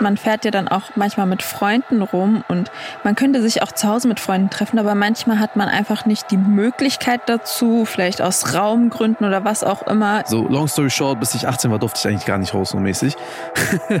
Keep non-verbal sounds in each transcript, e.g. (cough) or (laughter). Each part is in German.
man fährt ja dann auch manchmal mit Freunden rum und man könnte sich auch zu Hause mit Freunden treffen, aber manchmal hat man einfach nicht die Möglichkeit dazu, vielleicht aus Raumgründen oder was auch immer. So, long story short, bis ich 18 war, durfte ich eigentlich gar nicht raus, so mäßig. (laughs)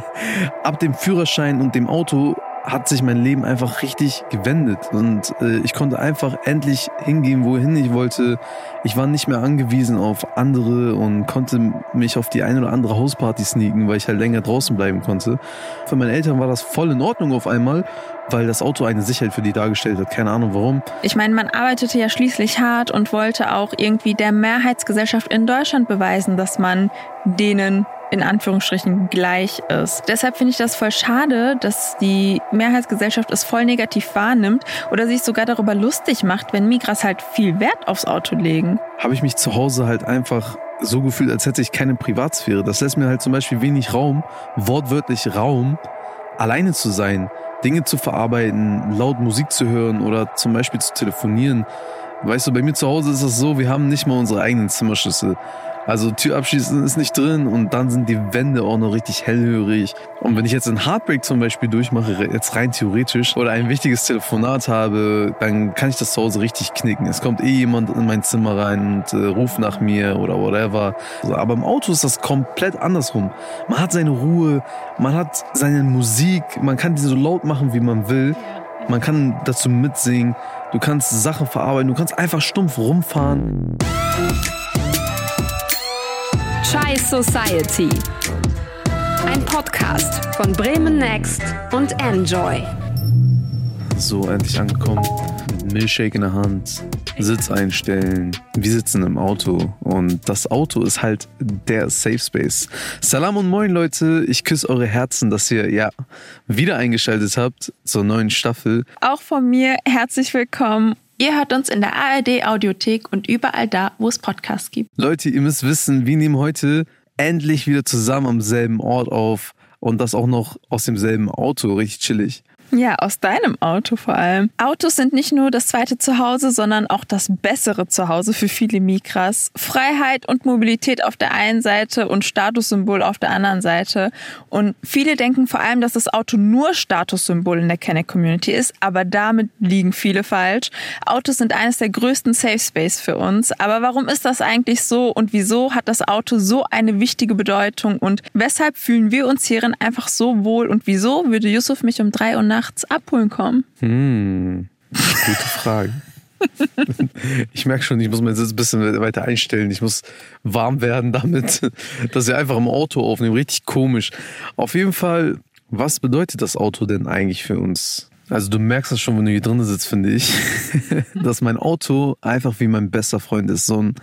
Ab dem Führerschein und dem Auto hat sich mein Leben einfach richtig gewendet und äh, ich konnte einfach endlich hingehen, wohin ich wollte. Ich war nicht mehr angewiesen auf andere und konnte mich auf die eine oder andere Hausparty sneaken, weil ich halt länger draußen bleiben konnte. Für meine Eltern war das voll in Ordnung auf einmal, weil das Auto eine Sicherheit für die dargestellt hat. Keine Ahnung warum. Ich meine, man arbeitete ja schließlich hart und wollte auch irgendwie der Mehrheitsgesellschaft in Deutschland beweisen, dass man denen in Anführungsstrichen gleich ist. Deshalb finde ich das voll schade, dass die Mehrheitsgesellschaft es voll negativ wahrnimmt oder sich sogar darüber lustig macht, wenn Migras halt viel Wert aufs Auto legen. Habe ich mich zu Hause halt einfach so gefühlt, als hätte ich keine Privatsphäre. Das lässt mir halt zum Beispiel wenig Raum, wortwörtlich Raum, alleine zu sein, Dinge zu verarbeiten, laut Musik zu hören oder zum Beispiel zu telefonieren. Weißt du, bei mir zu Hause ist es so, wir haben nicht mal unsere eigenen Zimmerschlüssel. Also Tür abschließen ist nicht drin und dann sind die Wände auch noch richtig hellhörig. Und wenn ich jetzt einen Heartbreak zum Beispiel durchmache, jetzt rein theoretisch, oder ein wichtiges Telefonat habe, dann kann ich das zu Hause richtig knicken. Es kommt eh jemand in mein Zimmer rein und äh, ruft nach mir oder whatever. Aber im Auto ist das komplett andersrum. Man hat seine Ruhe, man hat seine Musik, man kann die so laut machen, wie man will. Man kann dazu mitsingen, du kannst Sachen verarbeiten, du kannst einfach stumpf rumfahren. Chai Society. Ein Podcast von Bremen Next und Enjoy. So, endlich angekommen. Mit Milchshake in der Hand, Sitz einstellen. Wir sitzen im Auto und das Auto ist halt der Safe Space. Salam und moin Leute, ich küsse eure Herzen, dass ihr ja wieder eingeschaltet habt zur neuen Staffel. Auch von mir herzlich willkommen Ihr hört uns in der ARD Audiothek und überall da, wo es Podcasts gibt. Leute, ihr müsst wissen, wir nehmen heute endlich wieder zusammen am selben Ort auf und das auch noch aus demselben Auto, richtig chillig. Ja, aus deinem Auto vor allem. Autos sind nicht nur das zweite Zuhause, sondern auch das bessere Zuhause für viele Migras. Freiheit und Mobilität auf der einen Seite und Statussymbol auf der anderen Seite. Und viele denken vor allem, dass das Auto nur Statussymbol in der Kenner-Community ist, aber damit liegen viele falsch. Autos sind eines der größten Safe Space für uns. Aber warum ist das eigentlich so und wieso hat das Auto so eine wichtige Bedeutung und weshalb fühlen wir uns hierin einfach so wohl und wieso würde Yusuf mich um drei Uhr nachts abholen kommen? Hm, gute Frage. (laughs) ich merke schon, ich muss meinen Sitz ein bisschen weiter einstellen. Ich muss warm werden damit, (laughs) dass wir einfach im Auto aufnehmen. Richtig komisch. Auf jeden Fall, was bedeutet das Auto denn eigentlich für uns? Also du merkst das schon, wenn du hier drin sitzt, finde ich, (laughs) dass mein Auto einfach wie mein bester Freund ist. So ein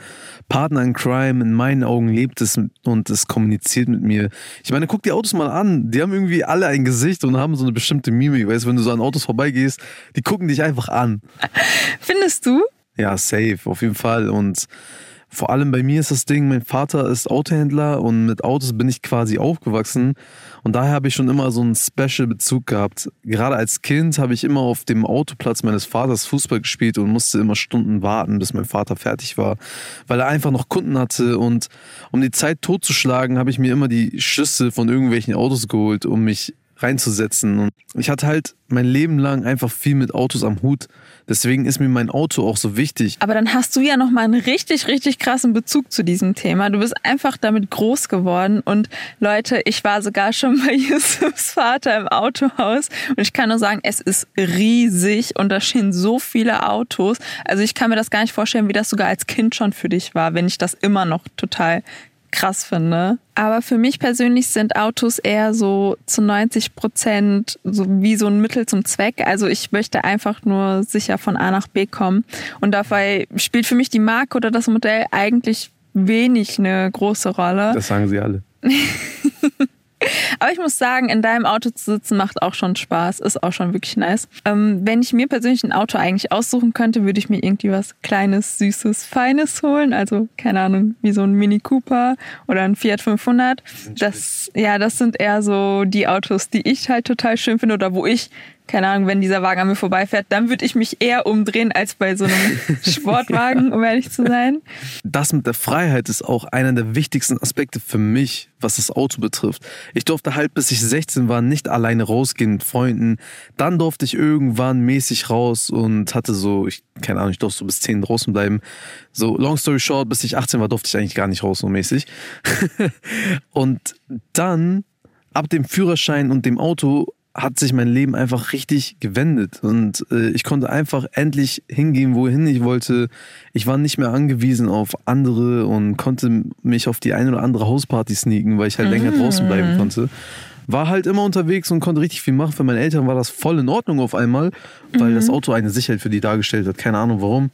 Partner in Crime, in meinen Augen lebt es und es kommuniziert mit mir. Ich meine, guck die Autos mal an. Die haben irgendwie alle ein Gesicht und haben so eine bestimmte Mimik. Weißt du, wenn du so an Autos vorbeigehst, die gucken dich einfach an. (laughs) Findest du? Ja, safe, auf jeden Fall. Und vor allem bei mir ist das Ding, mein Vater ist Autohändler und mit Autos bin ich quasi aufgewachsen. Und daher habe ich schon immer so einen Special-Bezug gehabt. Gerade als Kind habe ich immer auf dem Autoplatz meines Vaters Fußball gespielt und musste immer Stunden warten, bis mein Vater fertig war, weil er einfach noch Kunden hatte. Und um die Zeit totzuschlagen, habe ich mir immer die Schüsse von irgendwelchen Autos geholt, um mich reinzusetzen. Und ich hatte halt mein Leben lang einfach viel mit Autos am Hut. Deswegen ist mir mein Auto auch so wichtig. Aber dann hast du ja noch mal einen richtig, richtig krassen Bezug zu diesem Thema. Du bist einfach damit groß geworden. Und Leute, ich war sogar schon (laughs) bei Yusufs Vater im Autohaus. Und ich kann nur sagen, es ist riesig und da stehen so viele Autos. Also ich kann mir das gar nicht vorstellen, wie das sogar als Kind schon für dich war, wenn ich das immer noch total krass finde. Aber für mich persönlich sind Autos eher so zu 90 Prozent so wie so ein Mittel zum Zweck. Also ich möchte einfach nur sicher von A nach B kommen. Und dabei spielt für mich die Marke oder das Modell eigentlich wenig eine große Rolle. Das sagen sie alle. (laughs) Aber ich muss sagen, in deinem Auto zu sitzen macht auch schon Spaß, ist auch schon wirklich nice. Ähm, wenn ich mir persönlich ein Auto eigentlich aussuchen könnte, würde ich mir irgendwie was Kleines, Süßes, Feines holen. Also, keine Ahnung, wie so ein Mini Cooper oder ein Fiat 500. Das, ja, das sind eher so die Autos, die ich halt total schön finde oder wo ich keine Ahnung, wenn dieser Wagen an mir vorbeifährt, dann würde ich mich eher umdrehen als bei so einem (laughs) Sportwagen, um ehrlich zu sein. Das mit der Freiheit ist auch einer der wichtigsten Aspekte für mich, was das Auto betrifft. Ich durfte halt, bis ich 16 war, nicht alleine rausgehen mit Freunden. Dann durfte ich irgendwann mäßig raus und hatte so, ich, keine Ahnung, ich durfte so bis 10 draußen bleiben. So, long story short, bis ich 18 war, durfte ich eigentlich gar nicht raus, so mäßig. (laughs) und dann, ab dem Führerschein und dem Auto, hat sich mein Leben einfach richtig gewendet und äh, ich konnte einfach endlich hingehen, wohin ich wollte. Ich war nicht mehr angewiesen auf andere und konnte mich auf die eine oder andere Hausparty sneaken, weil ich halt länger draußen bleiben konnte. War halt immer unterwegs und konnte richtig viel machen. Für meine Eltern war das voll in Ordnung auf einmal, weil das Auto eine Sicherheit für die dargestellt hat. Keine Ahnung warum.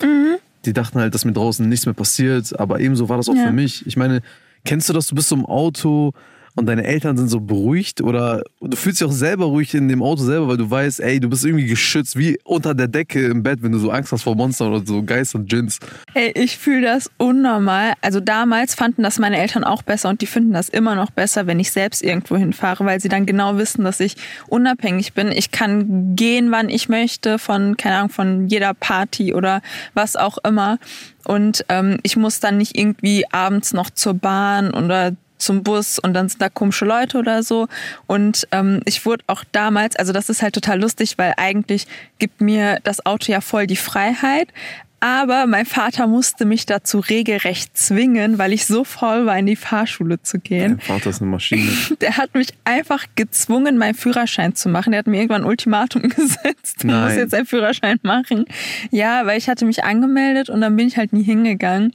Die dachten halt, dass mir draußen nichts mehr passiert, aber ebenso war das auch Ja. für mich. Ich meine, kennst du das, du bist so im Auto und deine Eltern sind so beruhigt oder du fühlst dich auch selber ruhig in dem Auto selber, weil du weißt, ey, du bist irgendwie geschützt, wie unter der Decke im Bett, wenn du so Angst hast vor Monstern oder so Geistern, Djinns. Ey, ich fühle das unnormal. Also damals fanden das meine Eltern auch besser und die finden das immer noch besser, wenn ich selbst irgendwo hinfahre, weil sie dann genau wissen, dass ich unabhängig bin. Ich kann gehen, wann ich möchte, von, keine Ahnung, von jeder Party oder was auch immer. Und ähm, ich muss dann nicht irgendwie abends noch zur Bahn oder zum Bus und dann sind da komische Leute oder so. Und ähm, ich wurde auch damals, also das ist halt total lustig, weil eigentlich gibt mir das Auto ja voll die Freiheit. Aber mein Vater musste mich dazu regelrecht zwingen, weil ich so faul war, in die Fahrschule zu gehen. Dein Vater ist eine Maschine. (laughs) Der hat mich einfach gezwungen, meinen Führerschein zu machen. Der hat mir irgendwann ein Ultimatum (laughs) gesetzt. Du Nein. musst jetzt einen Führerschein machen. Ja, weil ich hatte mich angemeldet und dann bin ich halt nie hingegangen.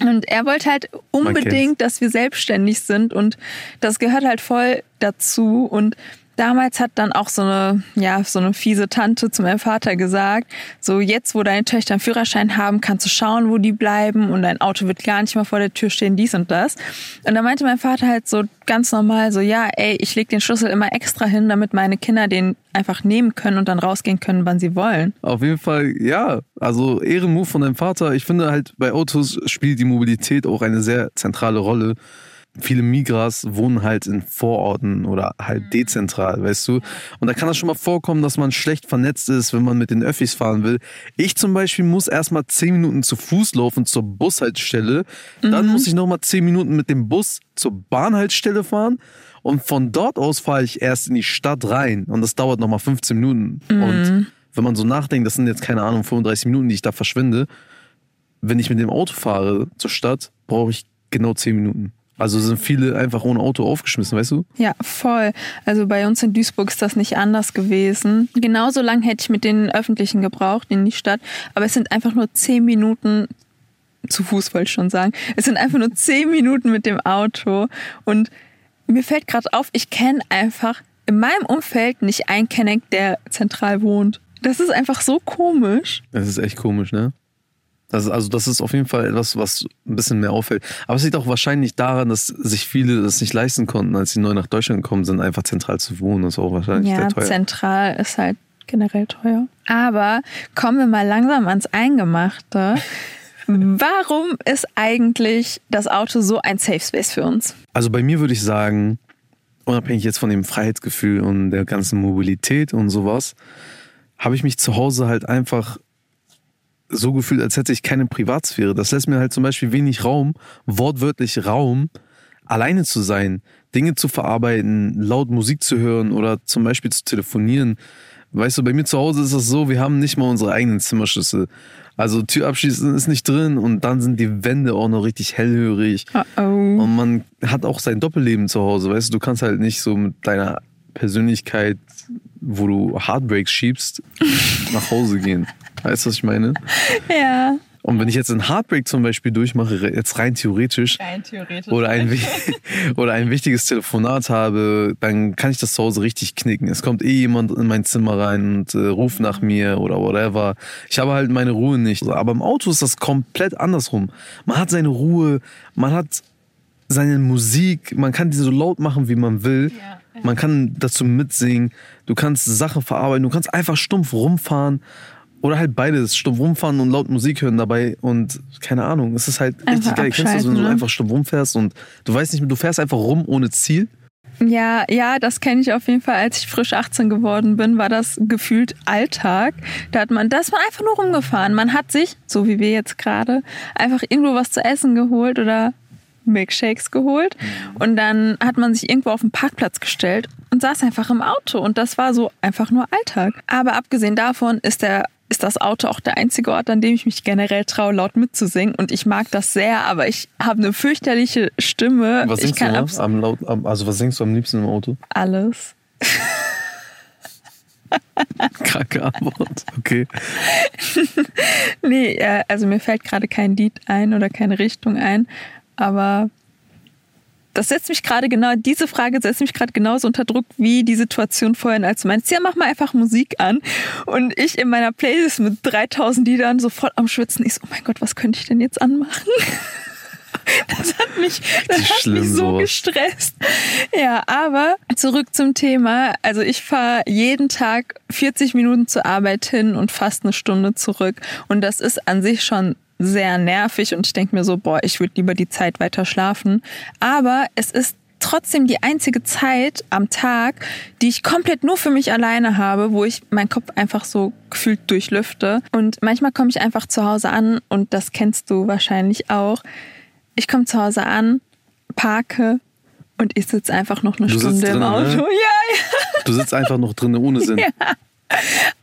Und er wollte halt unbedingt, dass wir selbstständig sind und das gehört halt voll dazu. Und damals hat dann auch so eine, ja, so eine fiese Tante zu meinem Vater gesagt, so jetzt, wo deine Töchter einen Führerschein haben, kannst du schauen, wo die bleiben und dein Auto wird gar nicht mehr vor der Tür stehen, dies und das. Und da meinte mein Vater halt so ganz normal so, ja, ey, ich leg den Schlüssel immer extra hin, damit meine Kinder den einfach nehmen können und dann rausgehen können, wann sie wollen. Auf jeden Fall, ja. Also Ehrenmove von deinem Vater. Ich finde halt, bei Autos spielt die Mobilität auch eine sehr zentrale Rolle. Viele Migras wohnen halt in Vororten oder halt dezentral, weißt du. Und da kann das schon mal vorkommen, dass man schlecht vernetzt ist, wenn man mit den Öffis fahren will. Ich zum Beispiel muss erstmal zehn Minuten zu Fuß laufen zur Bushaltestelle. Dann muss ich nochmal zehn Minuten mit dem Bus zur Bahnhaltestelle fahren. Und von dort aus fahre ich erst in die Stadt rein. Und das dauert nochmal 15 Minuten. Und wenn man so nachdenkt, das sind jetzt keine Ahnung, 35 Minuten, die ich da verschwinde. Wenn ich mit dem Auto fahre zur Stadt, brauche ich genau 10 Minuten. Also sind viele einfach ohne Auto aufgeschmissen, weißt du? Ja, voll. Also bei uns in Duisburg ist das nicht anders gewesen. Genauso lang hätte ich mit den Öffentlichen gebraucht in die Stadt, aber es sind einfach nur zehn Minuten zu Fuß wollte ich schon sagen. Es sind einfach nur zehn Minuten mit dem Auto und mir fällt gerade auf, ich kenne einfach in meinem Umfeld nicht einen Kenneck, der zentral wohnt. Das ist einfach so komisch. Das ist echt komisch, ne? Das also das ist auf jeden Fall etwas, was ein bisschen mehr auffällt. Aber es liegt auch wahrscheinlich daran, dass sich viele das nicht leisten konnten, als sie neu nach Deutschland gekommen sind, einfach zentral zu wohnen. Das ist auch wahrscheinlich Ja, sehr teuer. zentral ist halt generell teuer. Aber kommen wir mal langsam ans Eingemachte. (laughs) Warum ist eigentlich das Auto so ein Safe Space für uns? Also bei mir würde ich sagen, unabhängig jetzt von dem Freiheitsgefühl und der ganzen Mobilität und sowas, habe ich mich zu Hause halt einfach so gefühlt, als hätte ich keine Privatsphäre. Das lässt mir halt zum Beispiel wenig Raum, wortwörtlich Raum, alleine zu sein, Dinge zu verarbeiten, laut Musik zu hören oder zum Beispiel zu telefonieren. Weißt du, bei mir zu Hause ist das so, wir haben nicht mal unsere eigenen Zimmerschlüssel. Also Türabschließen ist nicht drin und dann sind die Wände auch noch richtig hellhörig. Oh oh. Und man hat auch sein Doppelleben zu Hause, weißt du, du kannst halt nicht so mit deiner Persönlichkeit, wo du Heartbreaks schiebst, nach Hause gehen. Weißt du, was ich meine? Ja. Und wenn ich jetzt einen Heartbreak zum Beispiel durchmache, jetzt rein theoretisch, Rein theoretisch. oder ein, (laughs) oder ein wichtiges Telefonat habe, dann kann ich das zu Hause richtig knicken. Es kommt eh jemand in mein Zimmer rein und äh, ruft nach mir oder whatever. Ich habe halt meine Ruhe nicht. Aber im Auto ist das komplett andersrum. Man hat seine Ruhe, man hat seine Musik, man kann die so laut machen, wie man will. Ja. Man kann dazu mitsingen, du kannst Sachen verarbeiten, du kannst einfach stumpf rumfahren. Oder halt beides, stumpf rumfahren und laut Musik hören dabei und keine Ahnung, es ist halt richtig Einfach geil. Kennst du das, wenn du ne? einfach stumpf rumfährst und du weißt nicht mehr, du fährst einfach rum ohne Ziel? Ja, ja, das kenne ich auf jeden Fall. Als ich frisch 18 geworden bin, war das gefühlt Alltag. Da hat man, da ist man einfach nur rumgefahren. Man hat sich, so wie wir jetzt gerade, einfach irgendwo was zu essen geholt oder Milkshakes geholt. Und dann hat man sich irgendwo auf den Parkplatz gestellt und saß einfach im Auto. Und das war so einfach nur Alltag. Aber abgesehen davon ist der ist das Auto auch der einzige Ort, an dem ich mich generell traue, laut mitzusingen. Und ich mag das sehr, aber ich habe eine fürchterliche Stimme. Was ich singst kann du abs- am laut, am, also was singst du am liebsten im Auto? alles. Kranke Antwort. Okay. (laughs) Nee, äh, also mir fällt gerade kein Lied ein oder keine Richtung ein, aber das setzt mich gerade genau, diese Frage setzt mich gerade genauso unter Druck wie die Situation vorhin, als du meinst, ja, mach mal einfach Musik an. Und ich in meiner Playlist mit 3000 Liedern sofort am Schwitzen. Ich so, oh mein Gott, was könnte ich denn jetzt anmachen? (laughs) Das hat mich, das hat mich so gestresst. Ja, aber zurück zum Thema. Also ich fahre jeden Tag 40 Minuten zur Arbeit hin und fast eine Stunde zurück. Und das ist an sich schon sehr nervig und ich denke mir so, boah, ich würde lieber die Zeit weiter schlafen. Aber es ist trotzdem die einzige Zeit am Tag, die ich komplett nur für mich alleine habe, wo ich meinen Kopf einfach so gefühlt durchlüfte. Und manchmal komme ich einfach zu Hause an und das kennst du wahrscheinlich auch. Ich komme zu Hause an, parke und ich sitze einfach noch eine Du Stunde im drinnen, Auto. ne? (laughs) Ja, ja. Du sitzt einfach noch drin ohne Sinn.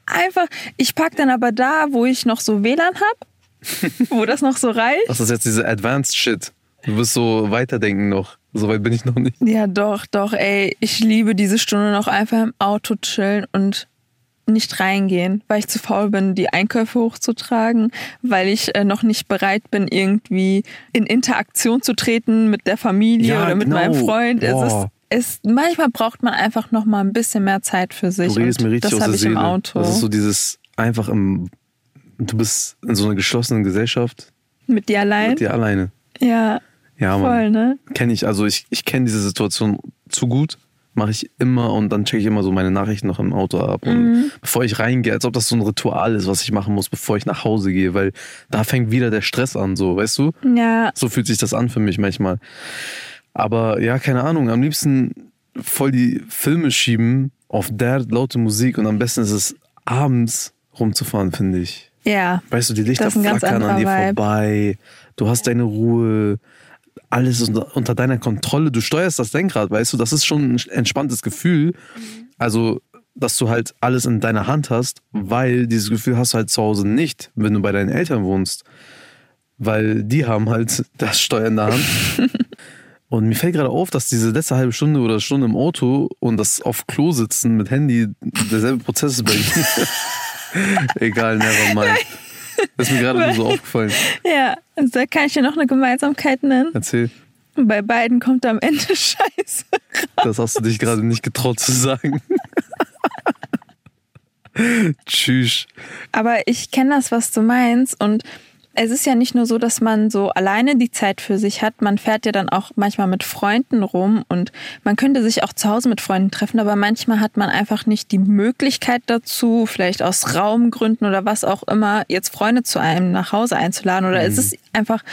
Einfach, ich park dann aber da, wo ich noch so WLAN hab, (laughs) wo das noch so reicht. Das ist jetzt diese Advanced Shit. Du wirst so weiterdenken noch. So weit bin ich noch nicht. Ja, doch, doch, ey. Ich liebe diese Stunde noch einfach im Auto chillen und nicht reingehen, weil ich zu faul bin, die Einkäufe hochzutragen, weil ich äh, noch nicht bereit bin, irgendwie in Interaktion zu treten mit der Familie Ja, oder mit genau. meinem Freund. Es ist, es, manchmal braucht man einfach noch mal ein bisschen mehr Zeit für sich. Du redest und mir richtig das aus habe der ich Seele. im Auto. Das ist so dieses einfach im. Du bist in so einer geschlossenen Gesellschaft mit dir allein? mit dir alleine. Ja, Ja, voll, Mann. ne? Kenne ich. Also ich, ich kenne diese Situation zu gut. Mache ich immer und dann checke ich immer so meine Nachrichten noch im Auto ab. Und Mhm. bevor ich reingehe, als ob das so ein Ritual ist, was ich machen muss, bevor ich nach Hause gehe, weil da fängt wieder der Stress an, so, weißt du? Ja, So fühlt sich das an für mich manchmal. Aber ja, keine Ahnung, am liebsten voll die Filme schieben, auf der laute Musik und am besten ist es abends rumzufahren, finde ich. Ja. Weißt du, die Lichter flackern an dir vorbei, du hast deine Ruhe, alles ist unter, unter deiner Kontrolle, du steuerst das Lenkrad, weißt du, das ist schon ein entspanntes Gefühl. Also, dass du halt alles in deiner Hand hast, weil dieses Gefühl hast du halt zu Hause nicht, wenn du bei deinen Eltern wohnst. Weil die haben halt (laughs) das Steuer in der Hand. (laughs) Und mir fällt gerade auf, dass diese letzte halbe Stunde oder Stunde im Auto und das auf Klo sitzen mit Handy derselbe Prozess ist bei mir. (laughs) (laughs) Egal, never mind. Das ist mir gerade nur so (laughs) aufgefallen. Ja, also da kann ich dir noch eine Gemeinsamkeit nennen. Erzähl. Bei beiden kommt am Ende (laughs) Scheiße. Das hast du dich gerade nicht getraut zu sagen. Tschüss. Aber ich kenne das, was du meinst. Und es ist ja nicht nur so, dass man so alleine die Zeit für sich hat. Man fährt ja dann auch manchmal mit Freunden rum und man könnte sich auch zu Hause mit Freunden treffen, aber manchmal hat man einfach nicht die Möglichkeit dazu, vielleicht aus Raumgründen oder was auch immer, jetzt Freunde zu einem nach Hause einzuladen. Oder es ist einfach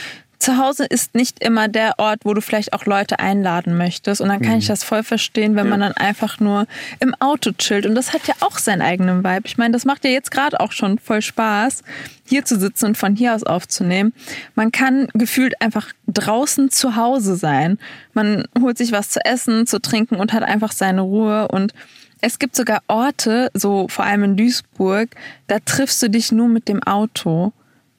zu Hause ist nicht immer der Ort, wo du vielleicht auch Leute einladen möchtest. Und dann kann ich das voll verstehen, wenn man dann einfach nur im Auto chillt. Und das hat ja auch seinen eigenen Vibe. Ich meine, das macht ja jetzt gerade auch schon voll Spaß, hier zu sitzen und von hier aus aufzunehmen. Man kann gefühlt einfach draußen zu Hause sein. Man holt sich was zu essen, zu trinken und hat einfach seine Ruhe. Und es gibt sogar Orte, so vor allem in Duisburg, da triffst du dich nur mit dem Auto.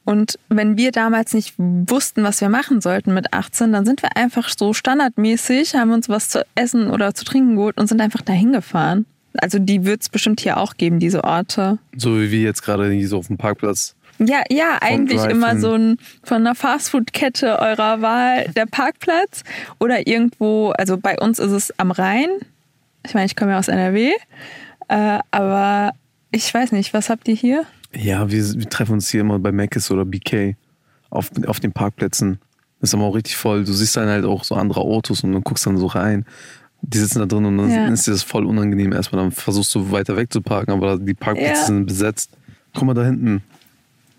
Und wenn wir damals nicht wussten, was wir machen sollten mit 18, dann sind wir einfach so standardmäßig, haben uns was zu essen oder zu trinken geholt und sind einfach dahin gefahren. Also die wird es bestimmt hier auch geben, diese Orte. So wie wir jetzt gerade hier so auf dem Parkplatz. Ja, ja, eigentlich immer so ein von einer Fastfood-Kette eurer Wahl der Parkplatz oder irgendwo, also bei uns ist es am Rhein. Ich meine, ich komme ja aus NRW, äh, aber ich weiß nicht, was habt ihr hier? Ja, wir, wir treffen uns hier immer bei Mc's oder BK auf, auf den Parkplätzen. Das ist aber auch richtig voll. Du siehst dann halt auch so andere Autos und dann guckst dann so rein. Die sitzen da drin und dann Ja. ist dir das voll unangenehm erstmal. Dann versuchst du weiter weg zu parken, aber die Parkplätze Ja. sind besetzt. Guck mal da hinten.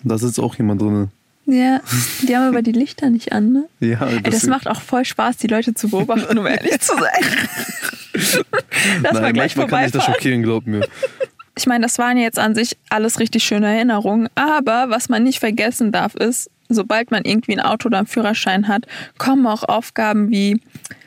Da sitzt auch jemand drin. Ja, die haben aber die Lichter nicht an, ne? Ja, Ey, das macht auch voll Spaß, die Leute zu beobachten, um ehrlich zu sein. (laughs) Lass mal Nein, gleich manchmal kann ich das schockieren, glaub mir. Ich meine, das waren jetzt an sich alles richtig schöne Erinnerungen. Aber was man nicht vergessen darf, ist, sobald man irgendwie ein Auto oder einen Führerschein hat, kommen auch Aufgaben wie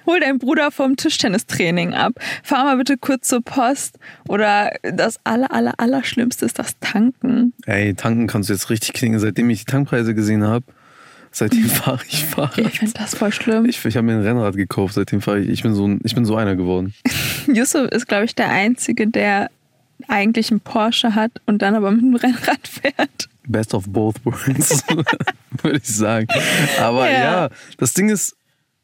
hol deinen Bruder vom Tischtennistraining ab, fahr mal bitte kurz zur Post oder das aller, aller, aller Schlimmste ist das Tanken. Ey, tanken kannst du jetzt richtig klingen. Seitdem ich die Tankpreise gesehen habe, seitdem (laughs) fahre ich Fahrrad. Ich finde das voll schlimm. Ich, ich habe mir ein Rennrad gekauft, seitdem fahre ich. Ich bin so, ein, ich bin so einer geworden. (laughs) Yusuf ist, glaube ich, der Einzige, der eigentlich einen Porsche hat und dann aber mit dem Rennrad fährt. Best of both worlds, (laughs) würde ich sagen. Aber Ja. ja. das Ding ist,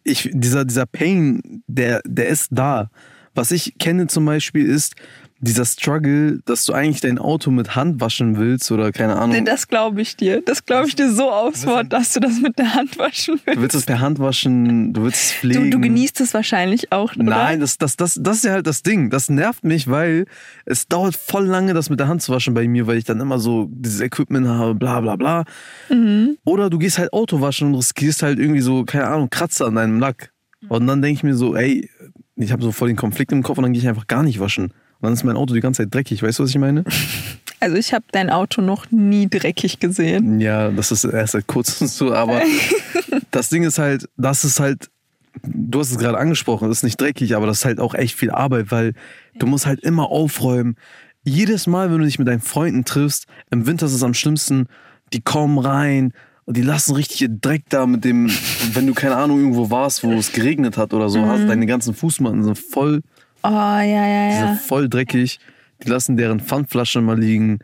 ich, dieser, dieser Pain, der, der ist da. Was ich kenne zum Beispiel ist dieser Struggle, dass du eigentlich dein Auto mit Hand waschen willst oder keine Ahnung. Nee, das glaube ich dir. Das glaube ich dir so aufs Wort, dass du das mit der Hand waschen du willst. willst es per Hand waschen, du willst es pflegen. Du, du genießt es wahrscheinlich auch, oder? Nein, das, das, das, das ist ja halt das Ding. Das nervt mich, weil es dauert voll lange, das mit der Hand zu waschen bei mir, weil ich dann immer so dieses Equipment habe, bla bla bla. Mhm. Oder du gehst halt Auto waschen und riskierst halt irgendwie so, keine Ahnung, Kratzer an deinem Lack. Und dann denke ich mir so, ey, ich habe so voll den Konflikt im Kopf und dann gehe ich einfach gar nicht waschen. Dann ist mein Auto die ganze Zeit dreckig, weißt du, was ich meine? (laughs) Also ich habe dein Auto noch nie dreckig gesehen. Ja, das ist erst seit kurzem so, aber (laughs) das Ding ist halt, das ist halt, du hast es gerade angesprochen, das ist nicht dreckig, aber das ist halt auch echt viel Arbeit, weil du musst halt immer aufräumen. Jedes Mal, wenn du dich mit deinen Freunden triffst, im Winter ist es am schlimmsten, die kommen rein und die lassen richtig Dreck da mit dem, wenn du keine Ahnung irgendwo warst, wo es geregnet hat oder so, hast deine ganzen Fußmatten sind voll Oh, ja, ja, die ja. sind voll dreckig. Die lassen deren Pfandflaschen mal liegen.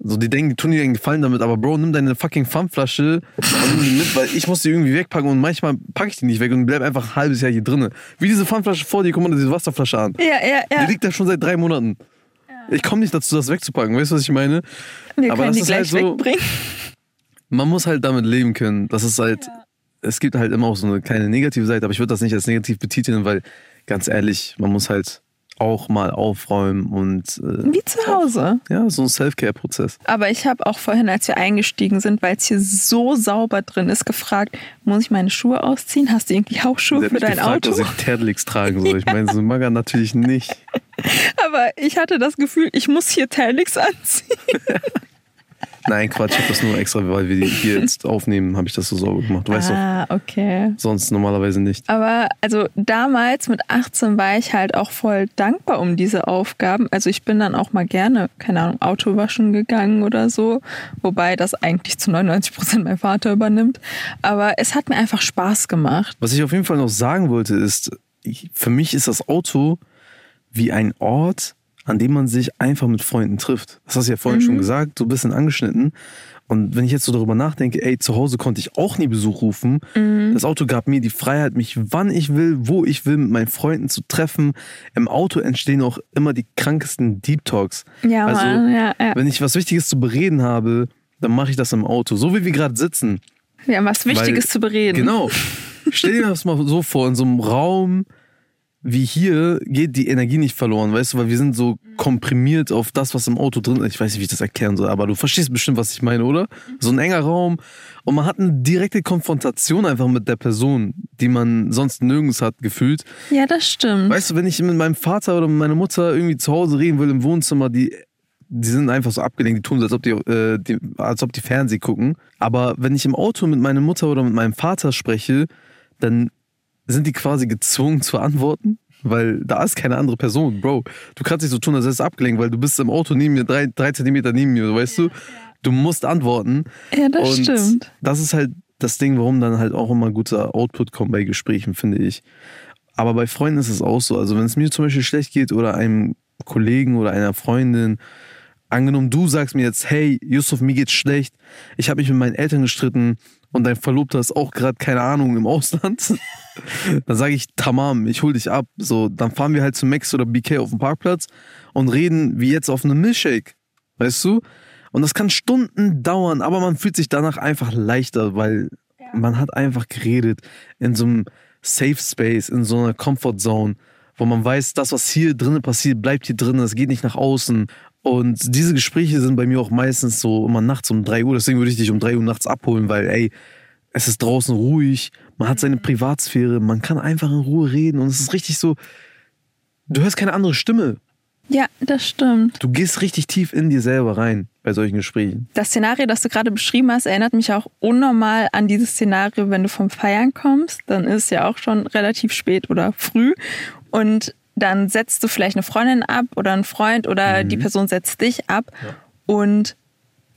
So, die denken, die tun dir einen Gefallen damit, aber Bro, nimm deine fucking Pfandflasche und nimm die mit, weil ich muss die irgendwie wegpacken und manchmal packe ich die nicht weg und bleib einfach ein halbes Jahr hier drinne. Wie diese Pfandflasche vor dir, guck mal diese Wasserflasche an. Ja, ja, ja. Die liegt da schon seit drei Monaten. Ich komme nicht dazu, das wegzupacken. Weißt du, was ich meine? Wir aber können das die ist gleich halt so- wegbringen. Man muss halt damit leben können. Das ist halt, es gibt halt immer auch so eine kleine negative Seite, aber ich würde das nicht als negativ betiteln, weil ganz ehrlich, man muss halt auch mal aufräumen und äh, Wie zu Hause. Ja, so ein Self-Care-Prozess. Aber ich habe auch vorhin, als wir eingestiegen sind, weil es hier so sauber drin ist, gefragt, muss ich meine Schuhe ausziehen? Hast du irgendwie Hausschuhe hat für dein gefragt, Auto? dass ich Terdlicks tragen soll. Ich meine, so Maga natürlich nicht. (laughs) Aber ich hatte das Gefühl, ich muss hier Tellix anziehen. (laughs) Nein, Quatsch, ich habe das nur extra, weil wir die hier jetzt aufnehmen, habe ich das so sauber gemacht. Du weißt doch, ah, okay. sonst normalerweise nicht. Aber also damals mit 18 war ich halt auch voll dankbar um diese Aufgaben. Also ich bin dann auch mal gerne, keine Ahnung, Auto waschen gegangen oder so. Wobei das eigentlich zu 99 Prozent mein Vater übernimmt. Aber es hat mir einfach Spaß gemacht. Was ich auf jeden Fall noch sagen wollte, ist, für mich ist das Auto wie ein Ort, an dem man sich einfach mit Freunden trifft. Das hast du ja vorhin schon gesagt, so ein bisschen angeschnitten. Und wenn ich jetzt so darüber nachdenke, ey, zu Hause konnte ich auch nie Besuch rufen. Das Auto gab mir die Freiheit, mich wann ich will, wo ich will, mit meinen Freunden zu treffen. Im Auto entstehen auch immer die krankesten Deep Talks. Ja, also, ja, ja. wenn ich was Wichtiges zu bereden habe, dann mache ich das im Auto. So wie wir gerade sitzen. Wir haben was Wichtiges Weil- zu bereden. Genau. (laughs) Stell dir das mal so vor, in so einem Raum wie hier geht die Energie nicht verloren, weißt du, weil wir sind so komprimiert auf das, was im Auto drin ist. Ich weiß nicht, wie ich das erklären soll, aber du verstehst bestimmt, was ich meine, oder? So ein enger Raum und man hat eine direkte Konfrontation einfach mit der Person, die man sonst nirgends hat, gefühlt. Ja, das stimmt. Weißt du, wenn ich mit meinem Vater oder mit meiner Mutter irgendwie zu Hause reden will im Wohnzimmer, die, die sind einfach so abgelenkt, die tun so, als ob die, äh, die, als ob die Fernseh gucken. Aber wenn ich im Auto mit meiner Mutter oder mit meinem Vater spreche, dann sind die quasi gezwungen zu antworten. Weil da ist keine andere Person, Bro. Du kannst nicht so tun, als wärst du abgelenkt, weil du bist im Auto neben mir, drei, drei Zentimeter neben mir, weißt du? Du musst antworten. Ja, das Und stimmt. das ist halt das Ding, warum dann halt auch immer guter Output kommt bei Gesprächen, finde ich. Aber bei Freunden ist es auch so. Also wenn es mir zum Beispiel schlecht geht oder einem Kollegen oder einer Freundin, angenommen du sagst mir jetzt, hey Yusuf, mir geht's schlecht, ich habe mich mit meinen Eltern gestritten und dein Verlobter ist auch gerade, keine Ahnung, im Ausland, (laughs) dann sage ich, tamam, ich hol dich ab. So, dann fahren wir halt zu Max oder BK auf dem Parkplatz und reden wie jetzt auf einem Milchshake. Weißt du? Und das kann Stunden dauern, aber man fühlt sich danach einfach leichter, weil man hat einfach geredet in so einem Safe Space, in so einer Comfort Zone, wo man weiß, das, was hier drinnen passiert, bleibt hier drinnen, es geht nicht nach außen. Und diese Gespräche sind bei mir auch meistens so immer nachts um 3 Uhr, deswegen würde ich dich um 3 Uhr nachts abholen, weil, ey, es ist draußen ruhig, man hat seine Privatsphäre, man kann einfach in Ruhe reden und es ist richtig so, du hörst keine andere Stimme. Ja, das stimmt. Du gehst richtig tief in dir selber rein bei solchen Gesprächen. Das Szenario, das du gerade beschrieben hast, erinnert mich auch unnormal an dieses Szenario, wenn du vom Feiern kommst. Dann ist es ja auch schon relativ spät oder früh. Und dann setzt du vielleicht eine Freundin ab oder einen Freund oder Mhm. die Person setzt dich ab. Und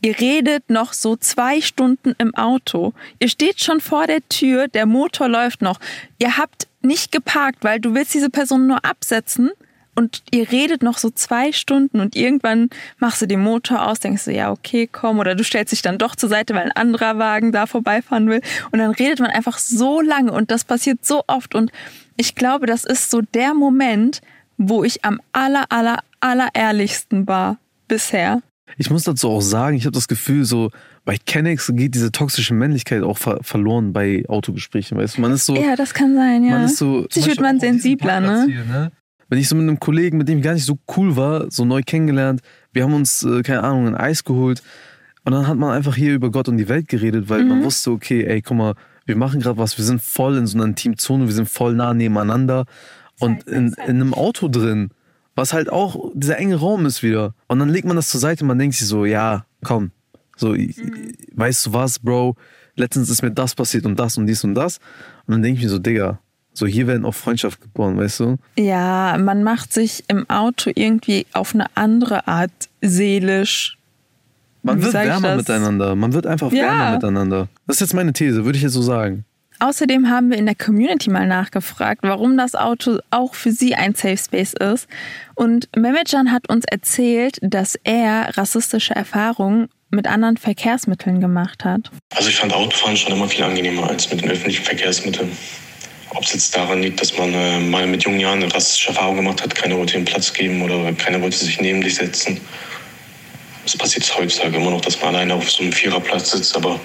ihr redet noch so zwei Stunden im Auto. Ihr steht schon vor der Tür, der Motor läuft noch. Ihr habt nicht geparkt, weil du willst diese Person nur absetzen. Und ihr redet noch so zwei Stunden und irgendwann machst du den Motor aus, denkst du, ja, okay, komm. Oder du stellst dich dann doch zur Seite, weil ein anderer Wagen da vorbeifahren will. Und dann redet man einfach so lange und das passiert so oft. Und ich glaube, das ist so der Moment, wo ich am aller, aller, aller ehrlichsten war bisher. Ich muss dazu auch sagen, ich habe das Gefühl, so bei Kennex geht diese toxische Männlichkeit auch ver verloren bei Autogesprächen. Weißt man ist so. Ja, das kann sein, ja. Man ist so. Sich wird man sensibler, ne? Hier, ne? Wenn ich so mit einem Kollegen, mit dem ich gar nicht so cool war, so neu kennengelernt, wir haben uns, äh, keine Ahnung, ein Eis geholt und dann hat man einfach hier über Gott und die Welt geredet, weil Mhm. man wusste, okay, ey, guck mal, wir machen gerade was, wir sind voll in so einer Teamzone, wir sind voll nah nebeneinander und in, in einem Auto drin, was halt auch dieser enge Raum ist wieder. Und dann legt man das zur Seite und man denkt sich so, ja, komm, so, ich- weißt du was, Bro, letztens ist mir das passiert und das und dies und das. Und dann denke ich mir so, Digga, so hier werden auch Freundschaft geboren, weißt du? Ja, man macht sich im Auto irgendwie auf eine andere Art seelisch. Man wird wärmer miteinander, man wird einfach Ja. wärmer miteinander. Das ist jetzt meine These, würde ich jetzt so sagen. Außerdem haben wir in der Community mal nachgefragt, warum das Auto auch für sie ein Safe Space ist. Und Mehmetcan hat uns erzählt, dass er rassistische Erfahrungen mit anderen Verkehrsmitteln gemacht hat. Also ich fand Autofahren schon immer viel angenehmer als mit den öffentlichen Verkehrsmitteln. Ob es jetzt daran liegt, dass man äh, mal mit jungen Jahren eine rassische Erfahrung gemacht hat, keiner wollte den Platz geben oder keiner wollte sich neben dich setzen. Es passiert heutzutage immer noch, dass man alleine auf so einem Viererplatz sitzt, aber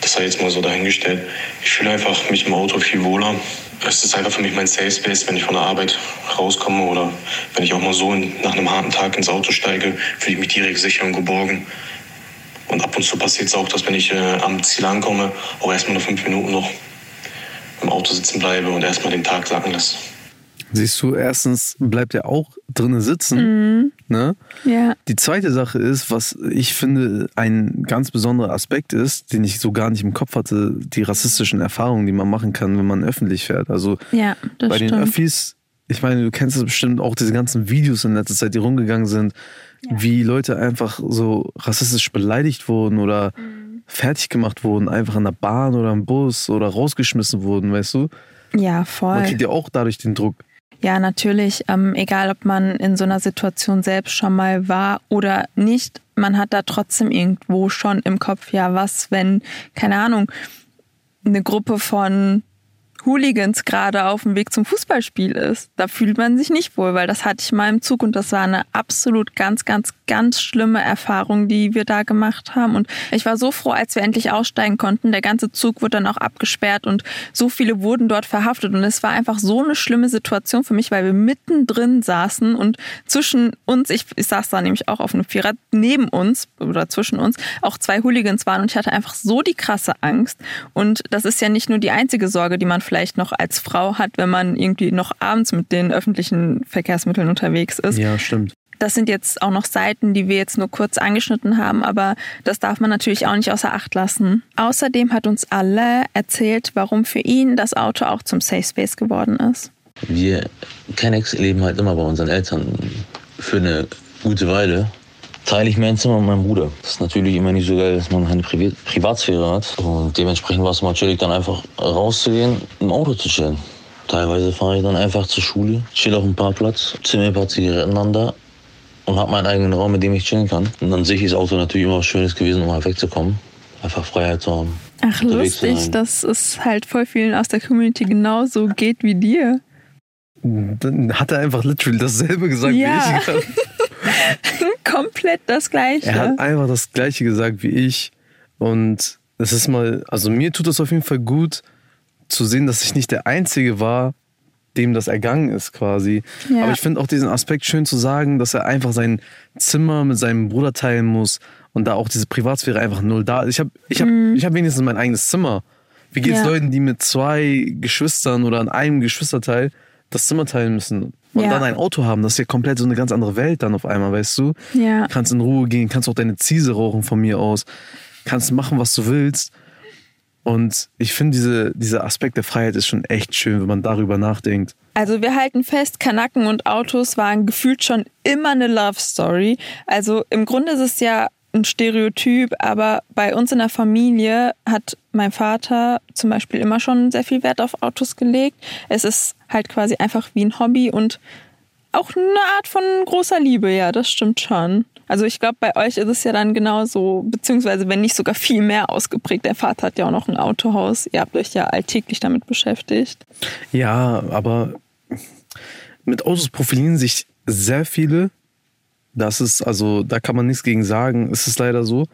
das sei jetzt mal so dahingestellt. Ich fühle einfach mich im Auto viel wohler. Es ist einfach für mich mein Safe Space, wenn ich von der Arbeit rauskomme oder wenn ich auch mal so in, nach einem harten Tag ins Auto steige, fühle ich mich direkt sicher und geborgen. Und ab und zu passiert es auch, dass wenn ich äh, am Ziel ankomme, auch erstmal nur fünf Minuten noch im Auto sitzen bleibe und erstmal den Tag sacken lasse. Siehst du, erstens bleibt er auch drinnen sitzen. Mhm. Ne? Ja. Die zweite Sache ist, was ich finde ein ganz besonderer Aspekt ist, den ich so gar nicht im Kopf hatte, die rassistischen Erfahrungen, die man machen kann, wenn man öffentlich fährt. Also Ja, bei den stimmt. Öffis, ich meine, du kennst es bestimmt auch diese ganzen Videos in letzter Zeit, die rumgegangen sind, wie Leute einfach so rassistisch beleidigt wurden oder Mhm. fertig gemacht wurden, einfach in der Bahn oder im Bus oder rausgeschmissen wurden, weißt du? Ja, Man voll. kriegt ja auch dadurch den Druck. Ja, natürlich. Ähm, egal, ob man in so einer Situation selbst schon mal war oder nicht, man hat da trotzdem irgendwo schon im Kopf, ja, was, wenn, keine Ahnung, eine Gruppe von Hooligans gerade auf dem Weg zum Fußballspiel ist. Da fühlt man sich nicht wohl, weil das hatte ich mal im Zug und das war eine absolut ganz, ganz, ganz schlimme Erfahrung, die wir da gemacht haben. Und ich war so froh, als wir endlich aussteigen konnten. Der ganze Zug wurde dann auch abgesperrt und so viele wurden dort verhaftet. Und es war einfach so eine schlimme Situation für mich, weil wir mittendrin saßen und zwischen uns, ich, ich saß da nämlich auch auf einem Vierer, neben uns oder zwischen uns auch zwei Hooligans waren und ich hatte einfach so die krasse Angst. Und das ist ja nicht nur die einzige Sorge, die man vielleicht noch als Frau hat, wenn man irgendwie noch abends mit den öffentlichen Verkehrsmitteln unterwegs ist. Ja, stimmt. Das sind jetzt auch noch Seiten, die wir jetzt nur kurz angeschnitten haben, aber das darf man natürlich auch nicht außer Acht lassen. Außerdem hat uns alle erzählt, warum für ihn das Auto auch zum Safe Space geworden ist. Wir Kennex leben halt immer bei unseren Eltern für eine gute Weile. Teile ich mein Zimmer mit meinem Bruder. Das ist natürlich immer nicht so geil, dass man eine Privat Privatsphäre hat. Und dementsprechend war es mal chillig, dann einfach rauszugehen, im Auto zu chillen. Teilweise fahre ich dann einfach zur Schule, chill auf dem Parkplatz, ziehe mir ein paar Zigaretten an da und habe meinen eigenen Raum, mit dem ich chillen kann. Und dann sehe ich das Auto natürlich immer was Schönes gewesen, um mal wegzukommen. Einfach Freiheit zu haben. Ach, lustig, dass es halt voll vielen aus der Community genauso geht wie dir. Dann hat er einfach literally dasselbe gesagt Ja. wie ich. (laughs) Komplett das Gleiche. Er hat einfach das gleiche gesagt wie ich. Und es ist mal, also mir tut es auf jeden Fall gut zu sehen, dass ich nicht der Einzige war, dem das ergangen ist quasi. Ja. Aber ich finde auch diesen Aspekt schön zu sagen, dass er einfach sein Zimmer mit seinem Bruder teilen muss und da auch diese Privatsphäre einfach null da ist. Ich habe ich hab, ich hab wenigstens mein eigenes Zimmer. Wie geht's Mhm. Ja. Leuten, die mit zwei Geschwistern oder an einem Geschwisterteil das Zimmer teilen müssen. Und Ja. dann ein Auto haben, das ist ja komplett so eine ganz andere Welt dann auf einmal, weißt du? Ja. Kannst in Ruhe gehen, kannst auch deine Ziese rauchen von mir aus, kannst machen, was du willst. Und ich finde, diese, dieser Aspekt der Freiheit ist schon echt schön, wenn man darüber nachdenkt. Also wir halten fest, Kanaken und Autos waren gefühlt schon immer eine Love Story. Also im Grunde ist es ja ein Stereotyp, aber bei uns in der Familie hat mein Vater zum Beispiel immer schon sehr viel Wert auf Autos gelegt. Es ist halt quasi einfach wie ein Hobby und auch eine Art von großer Liebe, ja, das stimmt schon. Also ich glaube, bei euch ist es ja dann genauso, beziehungsweise wenn nicht sogar viel mehr ausgeprägt. Der Vater hat ja auch noch ein Autohaus. Ihr habt euch ja alltäglich damit beschäftigt. Ja, aber mit Autos profilieren sich sehr viele. Das ist, also, da kann man nichts gegen sagen. Es ist leider so.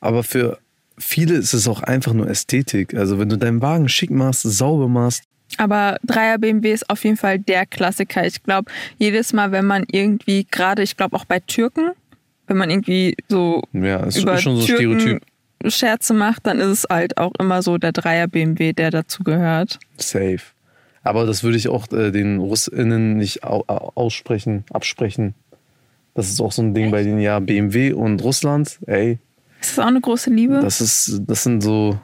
Aber für viele ist es auch einfach nur Ästhetik. Also, wenn du deinen Wagen schick machst, sauber machst, Aber Dreier BMW ist auf jeden Fall der Klassiker. Ich glaube, jedes Mal, wenn man irgendwie, gerade ich glaube auch bei Türken, wenn man irgendwie so ja, ist über schon so Türken Stereotyp. Scherze macht, dann ist es halt auch immer so der Dreier BMW, der dazu gehört. Safe. Aber das würde ich auch äh, den RussInnen nicht au au- aussprechen, absprechen. Das ist auch so ein Ding bei denen, ja, BMW und Russland, ey, Ist das auch eine große Liebe? Das ist, das sind so,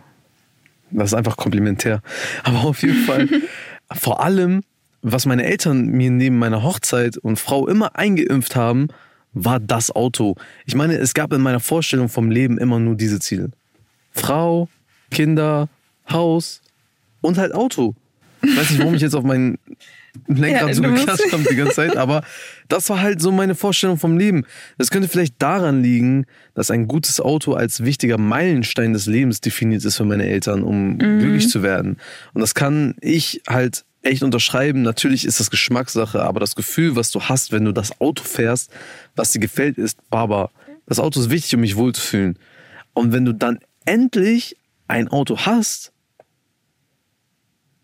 das ist einfach komplementär. Aber auf jeden Fall, (laughs) vor allem, was meine Eltern mir neben meiner Hochzeit und Frau immer eingeimpft haben, war das Auto. Ich meine, es gab in meiner Vorstellung vom Leben immer nur diese Ziele. Frau, Kinder, Haus und halt Auto. Ich weiß nicht, warum ich jetzt auf meinen Lenkrad Ja, so geklatscht habe die ganze Zeit, aber das war halt so meine Vorstellung vom Leben. Das könnte vielleicht daran liegen, dass ein gutes Auto als wichtiger Meilenstein des Lebens definiert ist für meine Eltern, um glücklich zu werden. Und das kann ich halt echt unterschreiben. Natürlich ist das Geschmackssache, aber das Gefühl, was du hast, wenn du das Auto fährst, was dir gefällt, ist Baba. Das Auto ist wichtig, um mich wohlzufühlen. Und wenn du dann endlich ein Auto hast,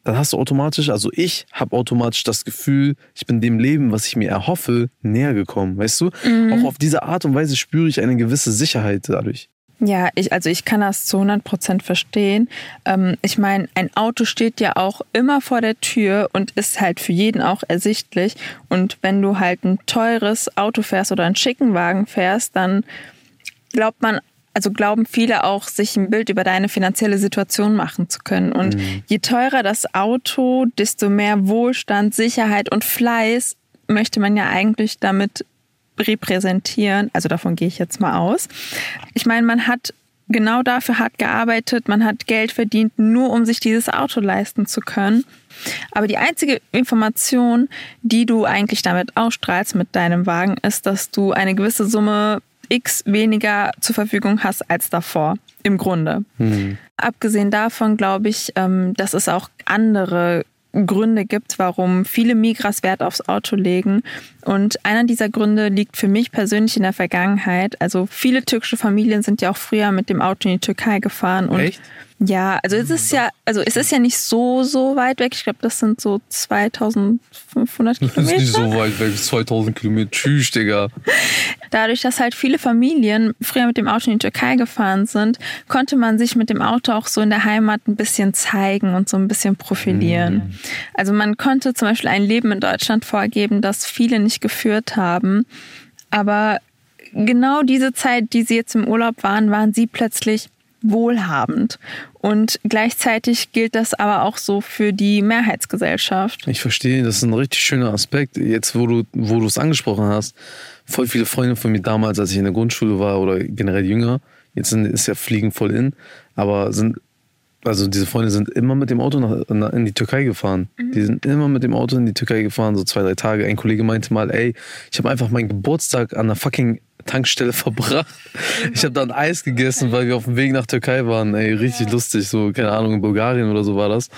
dann hast du automatisch, also ich habe automatisch das Gefühl, ich bin dem Leben, was ich mir erhoffe, näher gekommen. Weißt du? Auch auf diese Art und Weise spüre ich eine gewisse Sicherheit dadurch. Ja, ich, also ich kann das zu 100 Prozent verstehen. Ähm, ich meine, ein Auto steht ja auch immer vor der Tür und ist halt für jeden auch ersichtlich. Und wenn du halt ein teures Auto fährst oder einen schicken Wagen fährst, dann glaubt man, also glauben viele auch, sich ein Bild über deine finanzielle Situation machen zu können. Und je teurer das Auto, desto mehr Wohlstand, Sicherheit und Fleiß möchte man ja eigentlich damit repräsentieren. Also davon gehe ich jetzt mal aus. Ich meine, man hat genau dafür hart gearbeitet, man hat Geld verdient, nur um sich dieses Auto leisten zu können. Aber die einzige Information, die du eigentlich damit ausstrahlst mit deinem Wagen, ist, dass du eine gewisse Summe X weniger zur Verfügung hast als davor, im Grunde. Abgesehen davon glaube ich, ähm, dass es auch andere Gründe gibt, warum viele Migras Wert aufs Auto legen. Und einer dieser Gründe liegt für mich persönlich in der Vergangenheit. Also viele türkische Familien sind ja auch früher mit dem Auto in die Türkei gefahren. Und Echt? Ja, also es ist ja, also es ist ja nicht so, so weit weg. Ich glaube, das sind so 2500 Kilometer. weit weg, 2000 Kilometer. Tschüss, Digga. Dadurch, dass halt viele Familien früher mit dem Auto in die Türkei gefahren sind, konnte man sich mit dem Auto auch so in der Heimat ein bisschen zeigen und so ein bisschen profilieren. Also man konnte zum Beispiel ein Leben in Deutschland vorgeben, das viele nicht geführt haben. Aber genau diese Zeit, die sie jetzt im Urlaub waren, waren sie plötzlich wohlhabend. Und gleichzeitig gilt das aber auch so für die Mehrheitsgesellschaft. Ich verstehe, das ist ein richtig schöner Aspekt. Jetzt, wo du, wo du es angesprochen hast, voll viele Freunde von mir damals, als ich in der Grundschule war oder generell jünger, jetzt sind, ist ja Fliegen voll in, aber sind, also diese Freunde sind immer mit dem Auto nach, in die Türkei gefahren. Die sind immer mit dem Auto in die Türkei gefahren, so zwei, drei Tage. Ein Kollege meinte mal, ey, ich habe einfach meinen Geburtstag an der fucking Tankstelle (laughs) verbracht. Ich habe da ein Eis gegessen, weil wir auf dem Weg nach Türkei waren. Ey, richtig lustig. So, keine Ahnung, in Bulgarien oder so war das.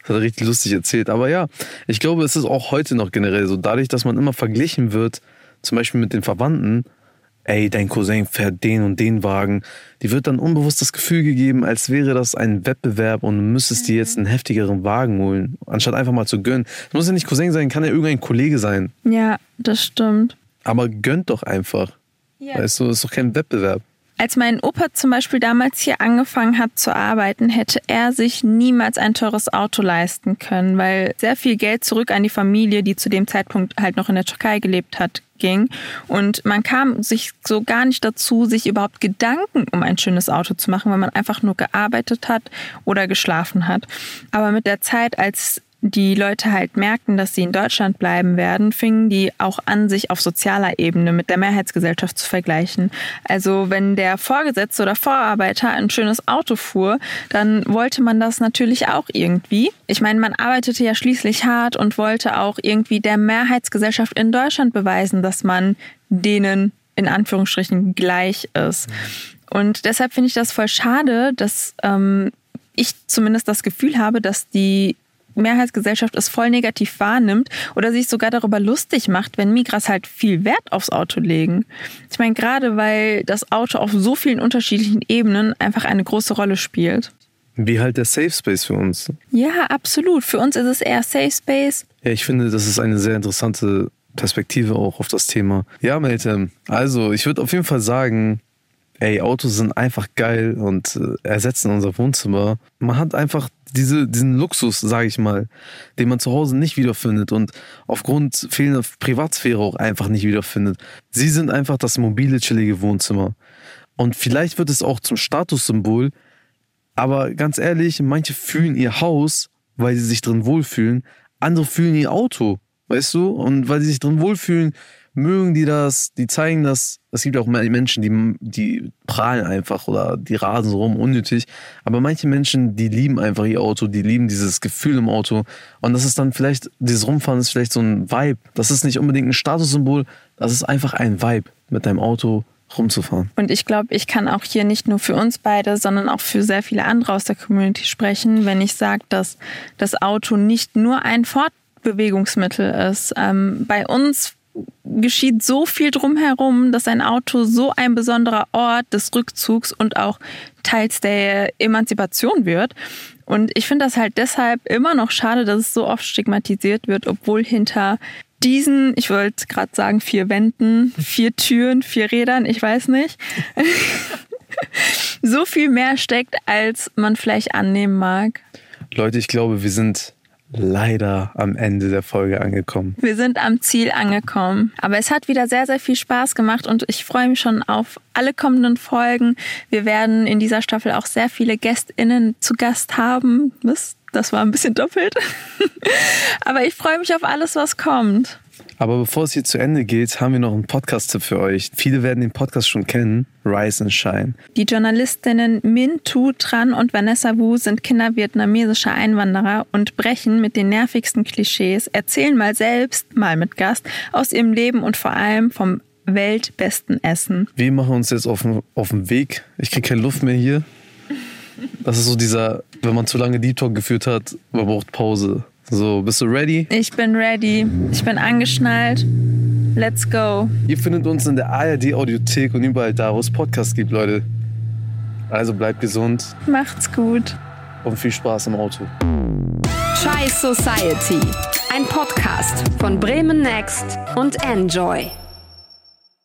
Das hat er richtig lustig erzählt. Aber ja, ich glaube, es ist auch heute noch generell so. Dadurch, dass man immer verglichen wird, zum Beispiel mit den Verwandten, ey, dein Cousin fährt den und den Wagen, die wird dann unbewusst das Gefühl gegeben, als wäre das ein Wettbewerb und du müsstest dir jetzt einen heftigeren Wagen holen, anstatt einfach mal zu gönnen. Es muss ja nicht Cousin sein, kann ja irgendein Kollege sein. Ja, das stimmt. Aber gönnt doch einfach. Ja. Weißt du, das ist doch kein Wettbewerb. Als mein Opa zum Beispiel damals hier angefangen hat zu arbeiten, hätte er sich niemals ein teures Auto leisten können, weil sehr viel Geld zurück an die Familie, die zu dem Zeitpunkt halt noch in der Türkei gelebt hat, ging. Und man kam sich so gar nicht dazu, sich überhaupt Gedanken um ein schönes Auto zu machen, weil man einfach nur gearbeitet hat oder geschlafen hat. Aber mit der Zeit, als die Leute halt merkten, dass sie in Deutschland bleiben werden, fingen die auch an, sich auf sozialer Ebene mit der Mehrheitsgesellschaft zu vergleichen. Also wenn der Vorgesetzte oder Vorarbeiter ein schönes Auto fuhr, dann wollte man das natürlich auch irgendwie. Ich meine, man arbeitete ja schließlich hart und wollte auch irgendwie der Mehrheitsgesellschaft in Deutschland beweisen, dass man denen in Anführungsstrichen gleich ist. Und deshalb finde ich das voll schade, dass ähm, ich zumindest das Gefühl habe, dass die Mehrheitsgesellschaft es voll negativ wahrnimmt oder sich sogar darüber lustig macht, wenn Migras halt viel Wert aufs Auto legen. Ich meine, gerade weil das Auto auf so vielen unterschiedlichen Ebenen einfach eine große Rolle spielt. Wie halt der Safe Space für uns. Ja, absolut. Für uns ist es eher Safe Space. Ja, ich finde, das ist eine sehr interessante Perspektive auch auf das Thema. Ja, Meltem, also ich würde auf jeden Fall sagen, ey, Autos sind einfach geil und äh, ersetzen unser Wohnzimmer. Man hat einfach diese, diesen Luxus, sage ich mal, den man zu Hause nicht wiederfindet und aufgrund fehlender Privatsphäre auch einfach nicht wiederfindet. Sie sind einfach das mobile, chillige Wohnzimmer. Und vielleicht wird es auch zum Statussymbol, aber ganz ehrlich, manche fühlen ihr Haus, weil sie sich drin wohlfühlen, andere fühlen ihr Auto, weißt du? Und weil sie sich drin wohlfühlen, mögen die das, die zeigen das. Es gibt auch Menschen, die, die prahlen einfach oder die rasen so rum, unnötig. Aber manche Menschen, die lieben einfach ihr Auto, die lieben dieses Gefühl im Auto. Und das ist dann vielleicht, dieses Rumfahren ist vielleicht so ein Vibe. Das ist nicht unbedingt ein Statussymbol, das ist einfach ein Vibe, mit deinem Auto rumzufahren. Und ich glaube, ich kann auch hier nicht nur für uns beide, sondern auch für sehr viele andere aus der Community sprechen, wenn ich sage, dass das Auto nicht nur ein Fortbewegungsmittel ist. Ähm, bei uns geschieht so viel drumherum, dass ein Auto so ein besonderer Ort des Rückzugs und auch teils der Emanzipation wird. Und ich finde das halt deshalb immer noch schade, dass es so oft stigmatisiert wird, obwohl hinter diesen, ich wollte gerade sagen, vier Wänden, vier Türen, vier Rädern, ich weiß nicht, (laughs) so viel mehr steckt, als man vielleicht annehmen mag. Leute, ich glaube, wir sind leider am Ende der Folge angekommen. Wir sind am Ziel angekommen. Aber es hat wieder sehr, sehr viel Spaß gemacht und ich freue mich schon auf alle kommenden Folgen. Wir werden in dieser Staffel auch sehr viele GästInnen zu Gast haben. Das war ein bisschen doppelt. (laughs) Aber ich freue mich auf alles, was kommt. Aber bevor es hier zu Ende geht, haben wir noch einen Podcast-Tipp für euch. Viele werden den Podcast schon kennen, Rise and Shine. Die Journalistinnen Min Tu Tran und Vanessa Wu sind Kinder vietnamesischer Einwanderer und brechen mit den nervigsten Klischees, erzählen mal selbst, mal mit Gast, aus ihrem Leben und vor allem vom weltbesten Essen. Wir machen uns jetzt auf, auf den Weg. Ich kriege keine Luft mehr hier. Das ist so dieser, wenn man zu lange Deep Talk geführt hat, man braucht Pause. So, bist du ready? Ich bin ready. Ich bin angeschnallt. Let's go. Ihr findet uns in der ARD Audiothek und überall da, wo es Podcasts gibt, Leute. Also bleibt gesund. Macht's gut. Und viel Spaß im Auto. Chai Society. Ein Podcast von Bremen Next und Enjoy.